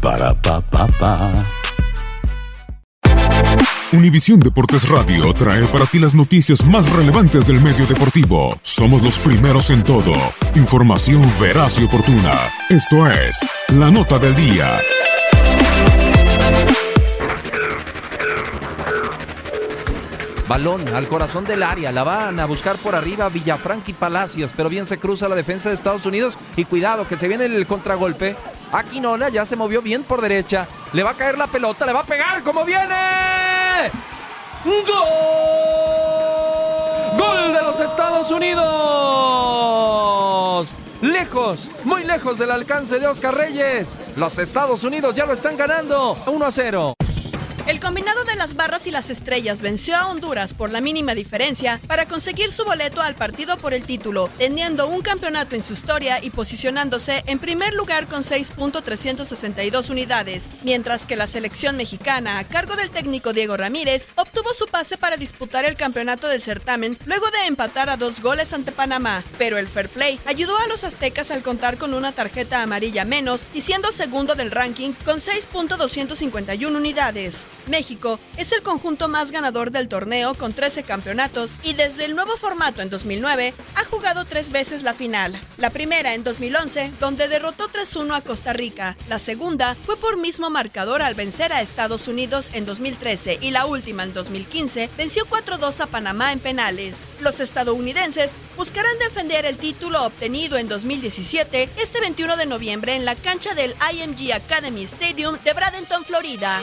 Para pa pa pa. Univisión Deportes Radio trae para ti las noticias más relevantes del medio deportivo. Somos los primeros en todo. Información veraz y oportuna. Esto es La Nota del Día. Balón al corazón del área, la van a buscar por arriba Villafranca y Palacios, pero bien se cruza la defensa de Estados Unidos y cuidado que se viene el contragolpe. Aquinola ya se movió bien por derecha, le va a caer la pelota, le va a pegar como viene. ¡Gol! ¡Gol de los Estados Unidos! Lejos, muy lejos del alcance de Oscar Reyes. Los Estados Unidos ya lo están ganando 1 a 0. El combinado de las barras y las estrellas venció a Honduras por la mínima diferencia para conseguir su boleto al partido por el título, teniendo un campeonato en su historia y posicionándose en primer lugar con 6.362 unidades, mientras que la selección mexicana, a cargo del técnico Diego Ramírez, obtuvo su pase para disputar el campeonato del certamen luego de empatar a dos goles ante Panamá, pero el fair play ayudó a los aztecas al contar con una tarjeta amarilla menos y siendo segundo del ranking con 6.251 unidades. México es el conjunto más ganador del torneo con 13 campeonatos y desde el nuevo formato en 2009 ha jugado tres veces la final. La primera en 2011, donde derrotó 3-1 a Costa Rica. La segunda fue por mismo marcador al vencer a Estados Unidos en 2013 y la última en 2015 venció 4-2 a Panamá en penales. Los estadounidenses buscarán defender el título obtenido en 2017 este 21 de noviembre en la cancha del IMG Academy Stadium de Bradenton, Florida.